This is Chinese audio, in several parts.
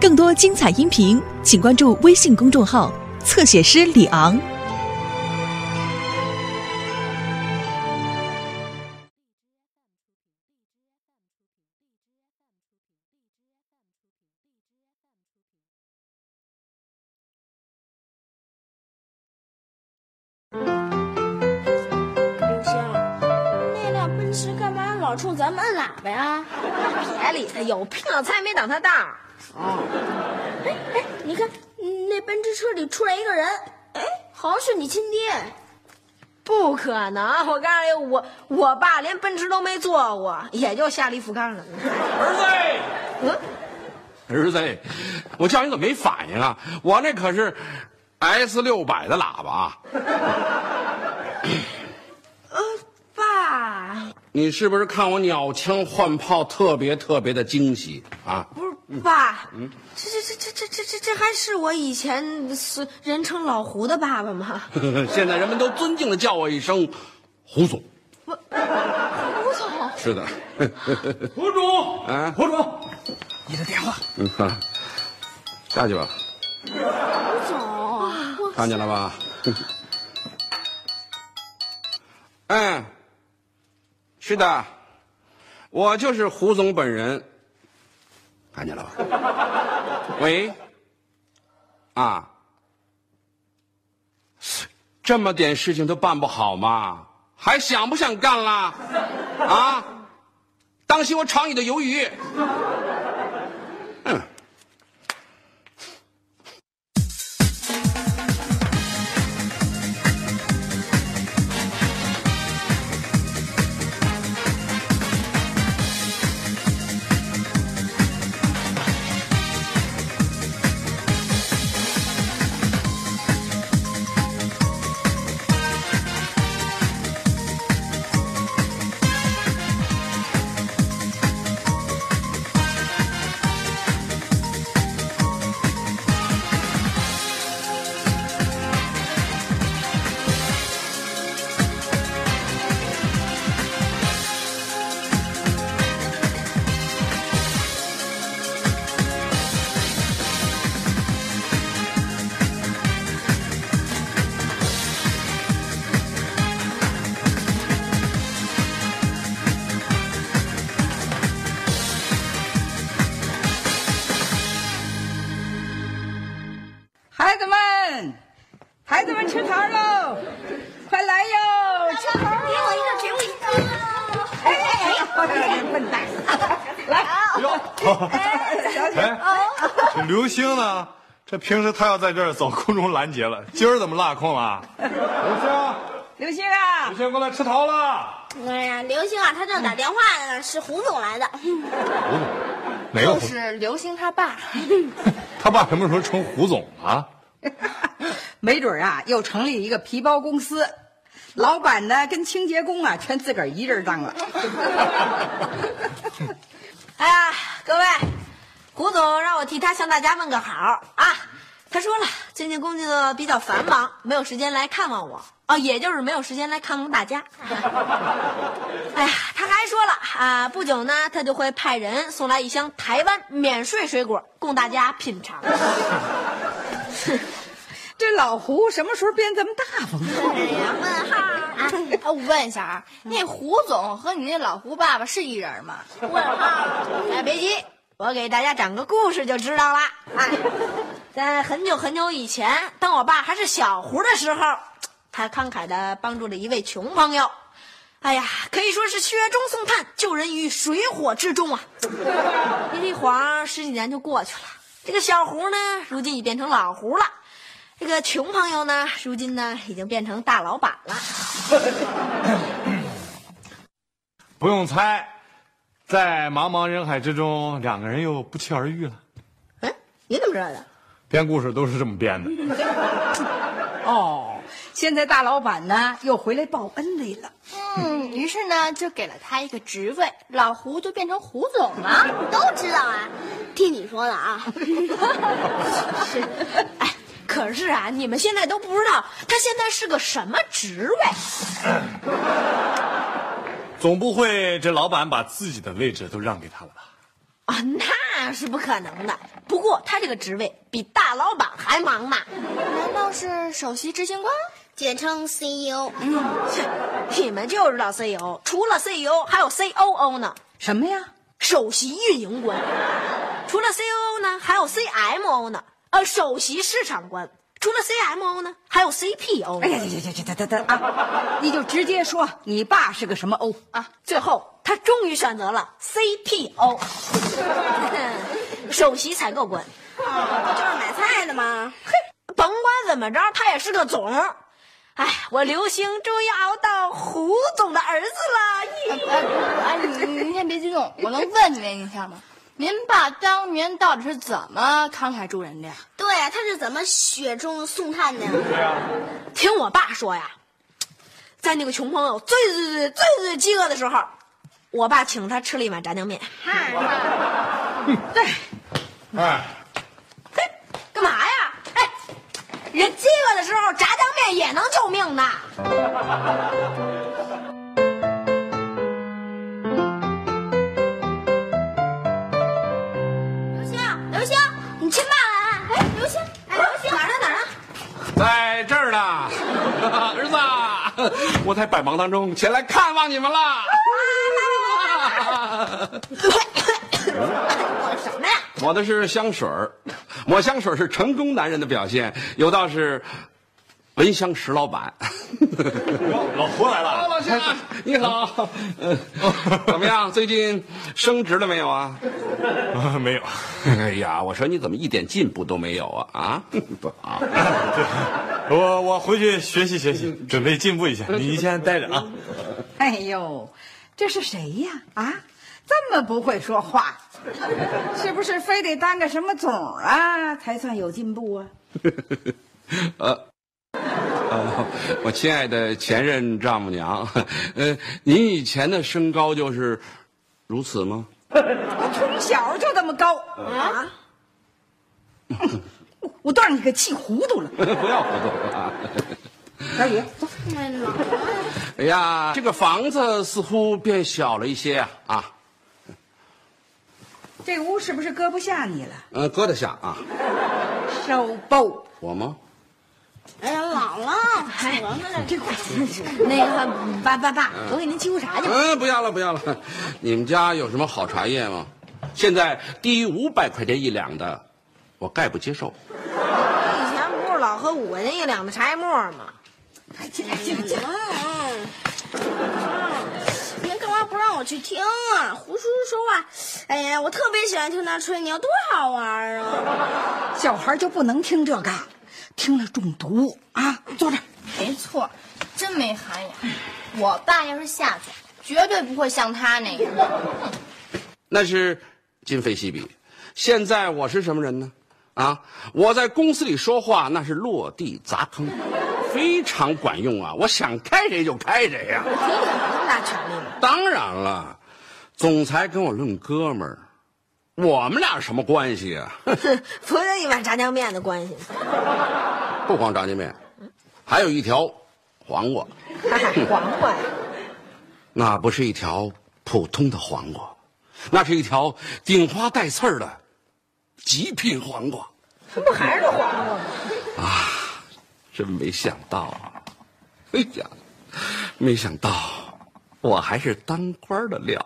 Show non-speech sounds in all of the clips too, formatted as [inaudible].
更多精彩音频，请关注微信公众号“侧写师李昂”。刘星，那辆奔驰干嘛老冲咱们按喇叭呀？[laughs] 别理他，有病才没长他大。哎哎，你看那奔驰车里出来一个人，哎，好像是你亲爹。不可能！我告诉你，我我爸连奔驰都没坐过，也就下利福康了。儿子，儿子，我叫你怎么没反应啊？我那可是 S 六百的喇叭。呃，爸，你是不是看我鸟枪换炮特别特别的惊喜啊？不是爸，嗯，这这这这这这这这还是我以前是人称老胡的爸爸吗？[laughs] 现在人们都尊敬的叫我一声胡总。胡总。是的。[laughs] 胡总。哎，胡总，你的电话。嗯，下去吧。胡总，看见了吧？嗯，[laughs] 是的，我就是胡总本人。看见了吧？[laughs] 喂，啊，这么点事情都办不好吗？还想不想干了？啊，当心我炒你的鱿鱼！这平时他要在这儿走空中拦截了，今儿怎么落空了？刘星，[laughs] 刘星啊刘，星过来吃桃了。哎呀，刘星啊，他正打电话呢，是胡总来的。胡总哪个胡？是刘星他爸，[laughs] 他爸什么时候成胡总了？[laughs] 没准啊，又成立一个皮包公司，老板呢跟清洁工啊全自个儿一人当了。哎呀，各位，胡总让我替他向大家问个好啊。他说了，最近工作比较繁忙，没有时间来看望我啊，也就是没有时间来看望大家。[laughs] 哎呀，他还说了啊，不久呢，他就会派人送来一箱台湾免税水果供大家品尝。[laughs] 这老胡什么时候变这么大方？哎呀，问号啊，[laughs] 哎，我问一下啊，那胡总和你那老胡爸爸是一人吗？问号。哎，别急，我给大家讲个故事就知道了。哎，在很久很久以前，当我爸还是小胡的时候，他慷慨的帮助了一位穷朋友。哎呀，可以说是雪中送炭，救人于水火之中啊！一晃十几年就过去了，这个小胡呢，如今已变成老胡了。这个穷朋友呢，如今呢，已经变成大老板了。不用猜，在茫茫人海之中，两个人又不期而遇了。哎，你怎么知道的？编故事都是这么编的。[laughs] 哦，现在大老板呢又回来报恩来了。嗯，于是呢就给了他一个职位，老胡就变成胡总了。都知道啊，听你说的啊。[laughs] 是哎，可是啊，你们现在都不知道他现在是个什么职位。[laughs] 总不会这老板把自己的位置都让给他了吧？啊，那那是不可能的。不过他这个职位比大老板还忙呢。难道是首席执行官？简称 CEO。你们就知道 CEO，除了 CEO 还有 COO 呢，什么呀？首席运营官。除了 COO 呢，还有 CMO 呢，呃，首席市场官。除了 CMO 呢，还有 CPO。哎呀呀呀呀！得得得啊！你就直接说你爸是个什么 O 啊？最后，他终于选择了 CPO，[laughs] 首席采购官。不就是买菜的吗？嘿，甭管怎么着，他也是个总。哎，我刘星终于熬到胡总的儿子了！哎哎，你您先别激动，我能问您一下吗？您爸当年到底是怎么慷慨助人的呀？对呀，他是怎么雪中送炭的？对呀，听我爸说呀，在那个穷朋友最最最最最饥饿的时候，我爸请他吃了一碗炸酱面。对，哎，嘿，干嘛呀？哎，人饥饿的时候，炸酱面也能救命呢。在这儿呢，[laughs] 儿子，[laughs] 我在百忙当中前来看望你们了。什么呀？抹的是香水儿，抹香水是成功男人的表现，有道是闻香石老板。老胡来了。老乡，你好，呃，怎么样？最近升职了没有啊？啊 [laughs] 没有，哎呀，我说你怎么一点进步都没有啊？啊，[laughs] 不好。我我回去学习学习，准备进步一下。你先待着啊。哎呦，这是谁呀？啊，这么不会说话，是不是非得当个什么总啊才算有进步啊？[laughs] 呃，呃，[laughs] 我亲爱的前任丈母娘，[laughs] 呃，您以前的身高就是如此吗？我从小就这么高啊！[laughs] 我我都让你给气糊涂了。不要糊涂啊！小雨，走。哎呀，这个房子似乎变小了一些啊！啊，这屋是不是搁不下你了？呃，搁得下啊。收包。我吗？哎呀，姥姥，哎，这块那个爸爸爸，我给您沏壶茶去吧。嗯，不要了，不要了。你们家有什么好茶叶吗？现在低于五百块钱一两的，我概不接受。以前不是老喝五块钱一两的茶叶沫吗？哎，进来，进来，进来。您干嘛不让我去听啊？胡叔叔说话，哎呀，我特别喜欢听他吹牛，多好玩啊！小孩就不能听这个，听了中毒啊！坐这儿。没错，真没涵养。我爸要是下去，绝对不会像他那样。那是今非昔比。现在我是什么人呢？啊，我在公司里说话那是落地砸坑，非常管用啊！我想开谁就开谁呀、你有那么大权力吗？当然了，总裁跟我论哥们儿，我们俩什么关系啊？[laughs] 不是一碗炸酱面的关系吗？不光炸酱面，还有一条黄瓜，[laughs] 黄瓜呀，[laughs] 那不是一条普通的黄瓜，那是一条顶花带刺儿的极品黄瓜。这不还是那黄瓜吗？啊真没想到啊！哎呀，没想到我还是当官的料。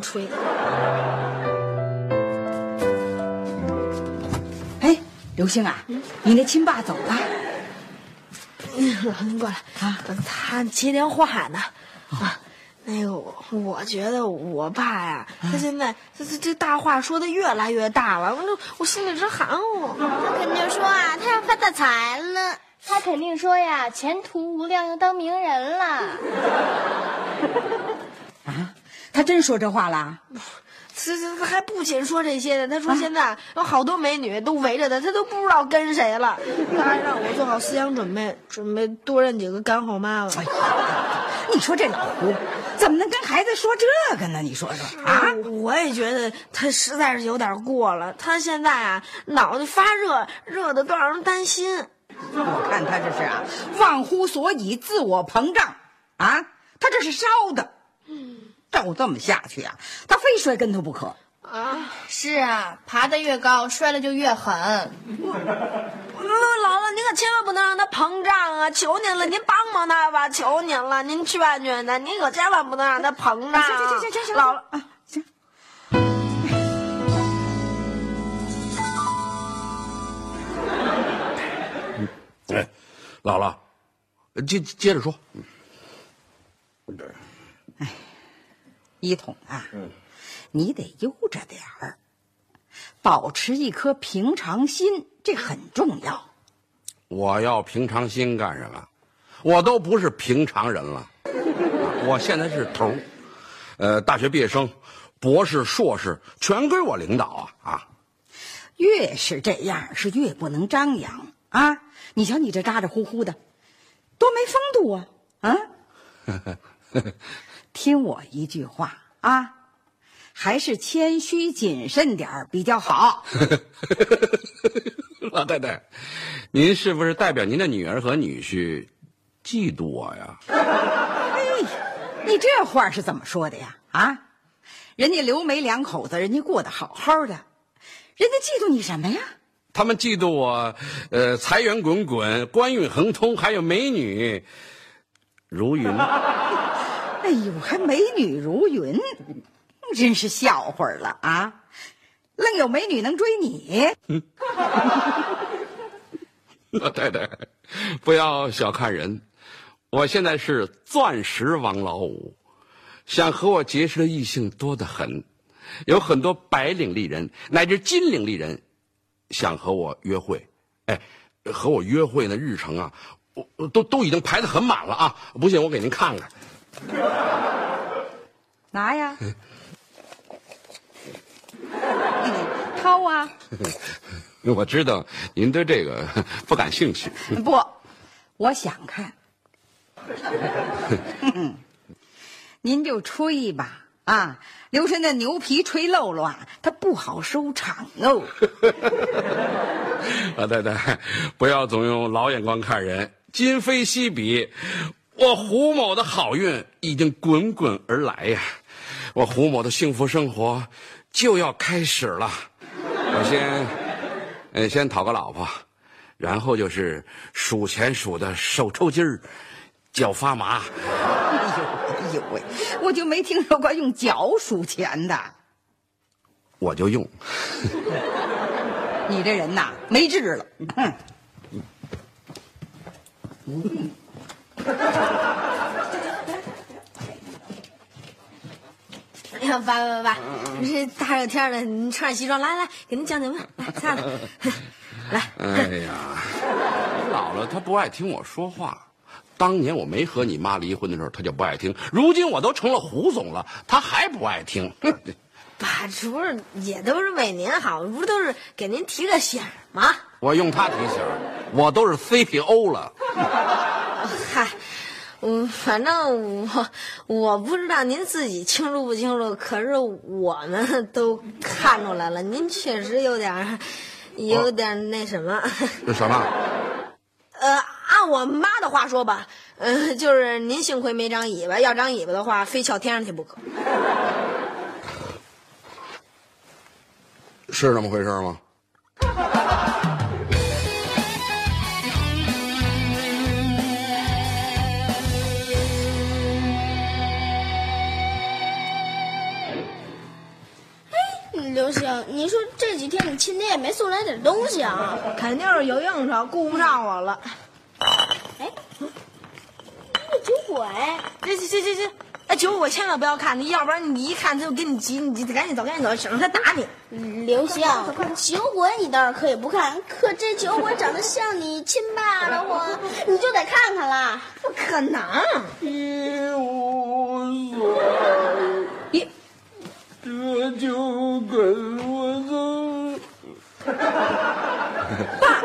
吹。哎，刘星啊，你那亲爸走了？老您过来啊，他接电话呢。啊，那个我我觉得我爸呀，他现在这这这大话说的越来越大了，我这我心里直含糊。他肯定说啊，他要发大财了。他肯定说呀，前途无量，要当名人了。[laughs] 啊，他真说这话了？[laughs] 这这还不仅说这些呢，他说现在有好多美女都围着他，他都不知道跟谁了。他还让我做好思想准备，准备多认几个干后妈了。你说这老胡怎么能跟孩子说这个呢？你说说啊？我也觉得他实在是有点过了。他现在啊，脑袋发热，热的都让人担心。我看他这是啊，忘乎所以，自我膨胀啊，他这是烧的。照就这么下去啊，他非摔跟头不可。啊，是啊，爬得越高，摔得就越狠。[laughs] 嗯，姥姥，您可千万不能让他膨胀啊！求您了，您帮帮他吧，求您了，您劝劝他，您可千万不能让他膨胀。行行行行行行，姥姥啊，行。[laughs] 哎，姥姥，接接着说。一统啊，你得悠着点儿，保持一颗平常心，这很重要。我要平常心干什么？我都不是平常人了，我现在是头儿，呃，大学毕业生、博士、硕士全归我领导啊啊！越是这样，是越不能张扬啊！你瞧你这咋咋呼呼的，多没风度啊！啊，[laughs] 听我一句话啊，还是谦虚谨慎点儿比较好。[laughs] 老太太，您是不是代表您的女儿和女婿嫉妒我呀？[laughs] 哎，你这话是怎么说的呀？啊，人家刘梅两口子，人家过得好好的，人家嫉妒你什么呀？他们嫉妒我，呃，财源滚滚，官运亨通，还有美女如云。[laughs] 哎呦，还美女如云，真是笑话了啊！愣有美女能追你？[laughs] 老太太，不要小看人，我现在是钻石王老五，想和我结识的异性多得很，有很多白领丽人乃至金领丽人想和我约会。哎，和我约会的日程啊，我都都已经排得很满了啊！不信我给您看看。[laughs] 拿呀，[laughs] 掏啊！[laughs] 我知道您对这个不感兴趣。不，我想看。您就吹吧，啊，留神那牛皮吹漏了啊，它不好收场哦。老太太，不要总用老眼光看人。今非昔比，我胡某的好运已经滚滚而来呀！我胡某的幸福生活就要开始了。我先，呃，先讨个老婆，然后就是数钱数的手抽筋儿，脚发麻。哎呦喂，我就没听说过用脚数钱的。我就用。[laughs] 你这人呐，没治了。哼。[laughs] 哎呀，爸爸爸，这大热天的，你穿上西装，来来，给您讲讲吧，来，擦擦，[laughs] 来。哎呀，姥姥她不爱听我说话。当年我没和你妈离婚的时候，她就不爱听。如今我都成了胡总了，她还不爱听。[laughs] 爸，这不是也都是为您好，不都是给您提个醒吗？我用她提醒，我都是 CPO 了。嗨，嗯，反正我我不知道您自己清楚不清楚，可是我们都看出来了，您确实有点，有点那什么。这什么？[laughs] 呃，按我妈的话说吧，呃，就是您幸亏没长尾巴，要长尾巴的话，非翘天上去不可。是这么回事吗？你说这几天你亲爹也没送来点东西啊？肯定是有应酬，顾不上我了。哎，那酒鬼，这这这这，哎，酒鬼千万不要看，你要不然你一看他就跟你急，你赶紧走，赶紧走，省得他打你。刘星，酒鬼你倒是可以不看，可这酒鬼长得像你亲爸的话，你就得看看啦。不可能，一无所你这就跟我走。爸，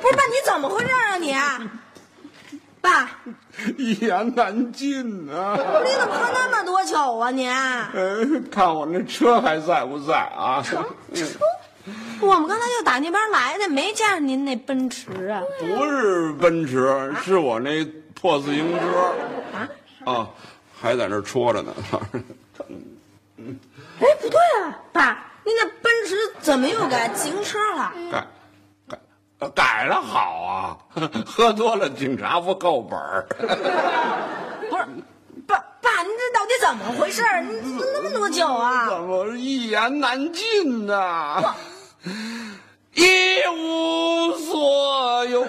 不是爸，你怎么回事啊你？爸，[laughs] 一言难尽啊！你怎么喝那么多酒啊你？呃，看我那车还在不在啊？我们刚才就打那边来的，没见着您那奔驰啊。不是奔驰，是我那破自行车。啊？啊，还在那戳着呢。哎，不对啊，爸，你那奔驰怎么又改自行车了？改改改了好啊，[laughs] 喝多了警察不扣本儿。[laughs] 不是，爸爸，你这到底怎么回事？你怎么那么多酒啊？怎么一言难尽呐、一无所有，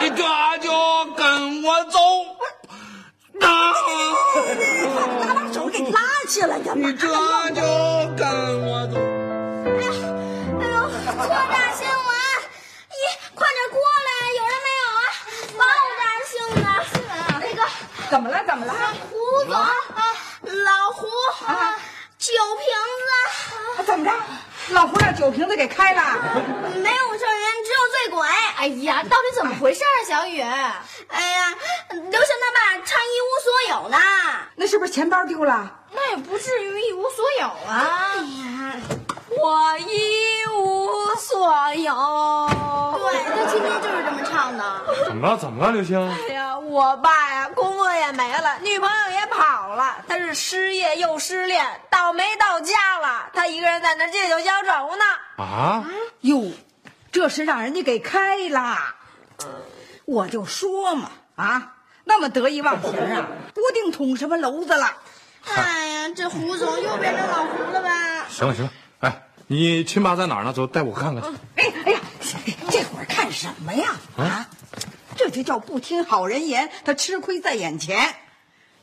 你这就跟我走。啊拿把手给拉起来干嘛你？这就跟我走。哎呦，特大新闻！咦，快点过来，有人没有啊？爆炸性的新闻，那个怎么了？怎么了？胡总啊，老胡啊，酒瓶子。啊怎么着？老胡让酒瓶子给开了？没有证人，只有醉鬼。哎呀，到底怎么回事啊，小雨？哎呀，刘星他爸差一无所有呢。那是不是钱包丢了？那也不至于一无所有啊。哎呀，我一无所有。对他今天就是这么唱的。怎么了？怎么了，刘星？哎呀，我爸呀，工作也没了，女朋友也跑了，他是失业又失恋，倒霉到家了。他一个人在那借酒消愁呢。啊？哟，这是让人家给开了。我就说嘛，啊，那么得意忘形啊，不定捅什么娄子了。哎呀，这胡总又变成老胡了吧？行了行了，哎，你亲爸在哪儿呢？走，带我看看去。哎哎呀，这会儿看什么呀？啊，这就叫不听好人言，他吃亏在眼前。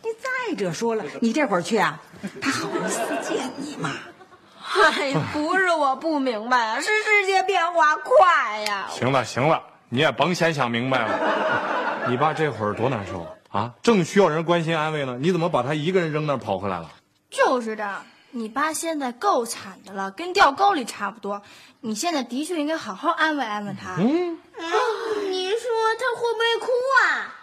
你再者说了，你这会儿去啊，他好意思见你吗？哎呀，不是我不明白啊，是世界变化快呀。行了行了，你也甭先想明白了。[laughs] 你爸这会儿多难受啊！啊，正需要人关心安慰呢，你怎么把他一个人扔那儿跑回来了？就是的，你爸现在够惨的了，跟掉沟里差不多。你现在的确应该好好安慰安慰他。嗯，嗯，你说他会不会哭啊？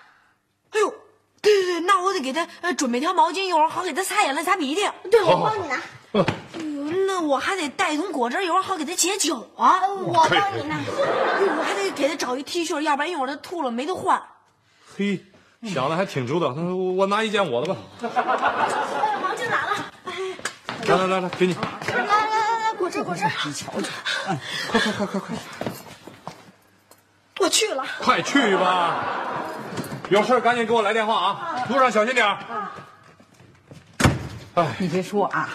哎呦，对对对，那我得给他呃准备条毛巾，一会儿好给他擦眼泪、擦鼻涕。对，我帮你拿。那我还得带桶果汁，一会儿好给他解酒啊。我帮你拿。我还得给他找一 T 恤，要不然一会儿他吐了没得换。嘿，想的还挺周到。那我我拿一件我的吧。毛巾来了。来来来来，给你。来来来来，果汁果汁。你瞧瞧，快快快快快，我去了。快去吧！有事赶紧给我来电话啊！路上小心点儿。哎，你别说啊，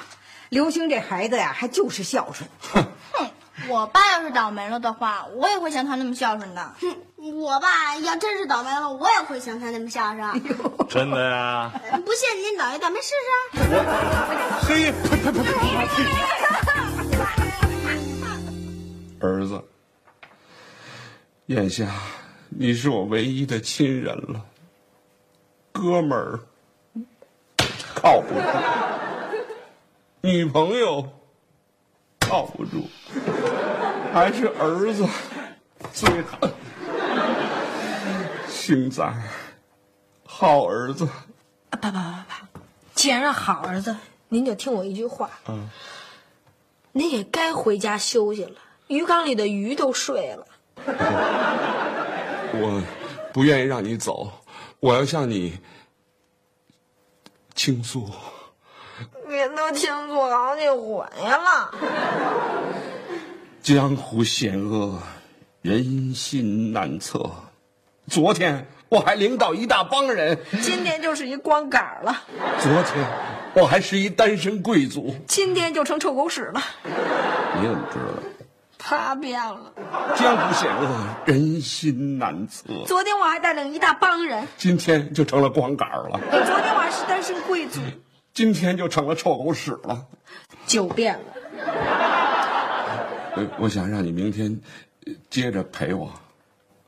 刘星这孩子呀，还就是孝顺。哼，我爸要是倒霉了的话，我也会像他那么孝顺的。哼，我爸要真是倒霉了，我也会像他那么孝顺。真的呀？不信您倒一倒霉试试。嘿，呸呸呸呸！儿子，眼下你是我唯一的亲人了，哥们儿靠不住，女朋友靠不住，还是儿子最好。星仔，好儿子，啊爸爸爸爸，既然是好儿子，您就听我一句话。嗯，您也该回家休息了，鱼缸里的鱼都睡了。我不愿意让你走，我要向你倾诉。您都听错好几回了。[laughs] 江湖险恶，人心难测。昨天我还领导一大帮人，[laughs] 今天就是一光杆儿了，昨天我还是一单身贵族。今天就成臭狗屎了。你怎么知道？他变了。江湖险恶，人心难测。昨天我还带领一大帮人，今天就成了光杆儿了，昨天我还是单身贵族，[laughs] 今天就成了臭狗屎了。酒变了。我我想让你明天呃接着陪我。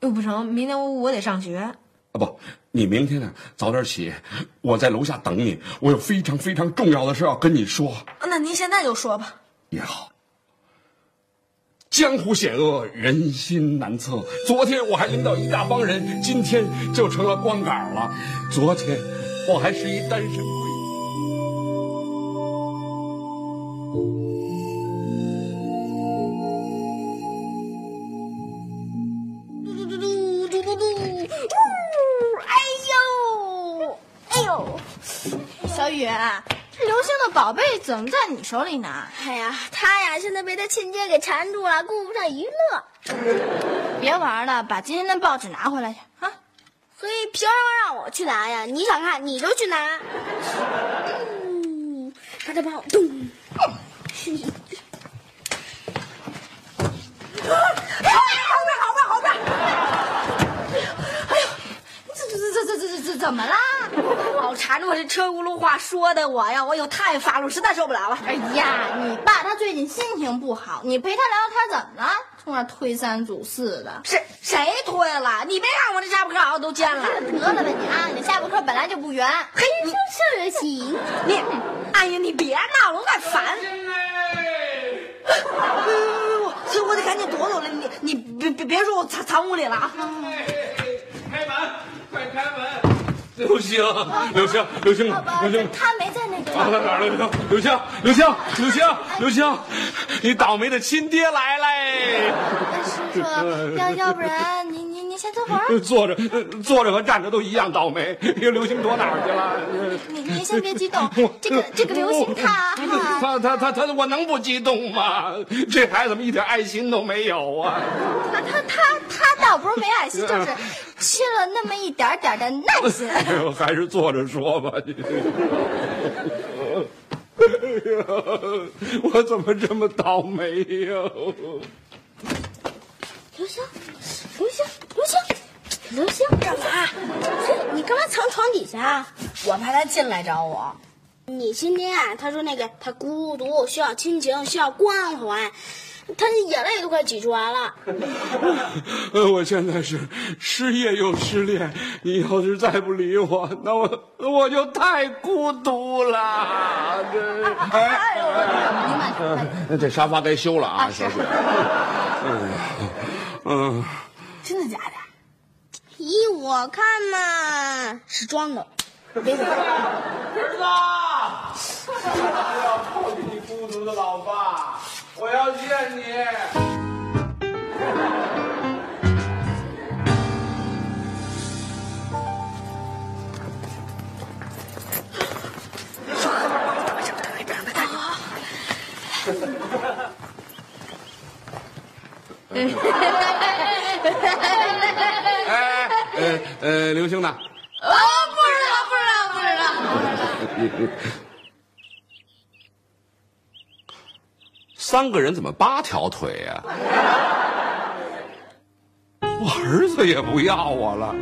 又不成，明天我我得上学。啊不，你明天呢早点起，我在楼下等你。我有非常非常重要的事要跟你说。那您现在就说吧。也好。江湖险恶，人心难测。昨天我还领导一大帮人，今天就成了光杆了。昨天我还是一单身宝贝怎么在你手里拿？哎呀，他呀现在被他亲爹给缠住了，顾不上娱乐，别玩了，把今天的报纸拿回来去啊！所以凭什么让我去拿呀？你想看你就去拿。嗯，他在帮我咚。这这这这这这这怎么啦？[laughs] 老缠着我这车轱辘话说的我呀，我有太发了，实在受不了了。哎呀，你爸他最近心情不好，你陪他聊聊天怎么了？从那推三阻四的。谁谁推了？你别看我这下巴颏好像都尖了。得了吧你啊！你下巴颏本来就不圆。嘿，这事儿行。你，哎呀，你别闹了，我怪烦。所以我得赶紧躲躲了。你你别别别说我藏藏屋里了啊！开门，快开门！刘星，刘星，刘星，刘星，他没在那啊，个。在哪儿呢？刘星，刘星，刘星，刘星，你倒霉的亲爹来嘞！叔叔，要要不然您坐会儿。[laughs] 坐着，坐着和站着都一样倒霉。这刘星躲哪儿去了？您您先别激动，这个这个刘星他，他他他他，我能不激动吗？这孩子怎么一点爱心都没有啊？他他他他倒不是没爱心，就是缺了那么一点点的耐心。[laughs] 还是坐着说吧。哎呀，[laughs] 我怎么这么倒霉呀？刘星，刘星，刘星，干嘛？你干嘛藏床底下？我怕他进来找我。你亲爹啊，他说那个他孤独，需要亲情，需要关怀，他眼泪都快挤出来了。呃，[laughs] 我现在是失业又失恋，你要是再不理我，[laughs] 那我我就太孤独了。这哎，您慢点。[laughs] 这沙发该修了啊，小雪。嗯，真的假的？依我看嘛，是装的。儿子，我要抱起你孤独的老爸，我要见你。[laughs] 哎，呃呃，刘星呢？哦，不知道，不知道，不知道。[laughs] 三个人怎么八条腿呀、[laughs] 我儿子也不要我了。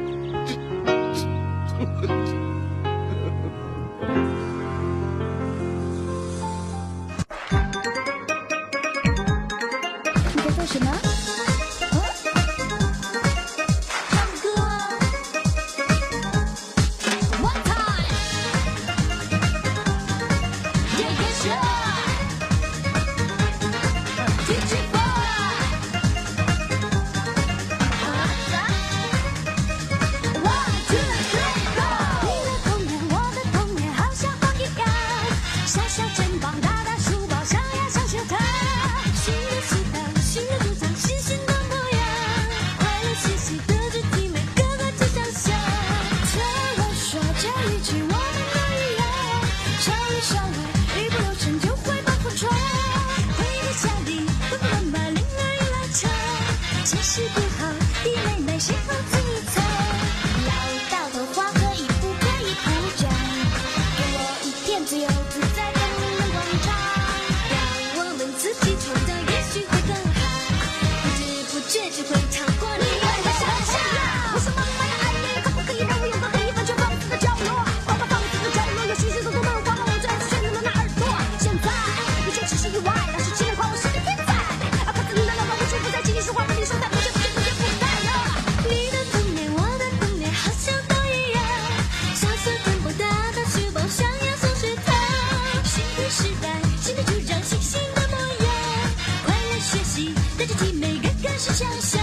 我们都一样，少里少外，一不留神就会把破窗。回到家里，爸爸妈妈铃儿一拉长，是假象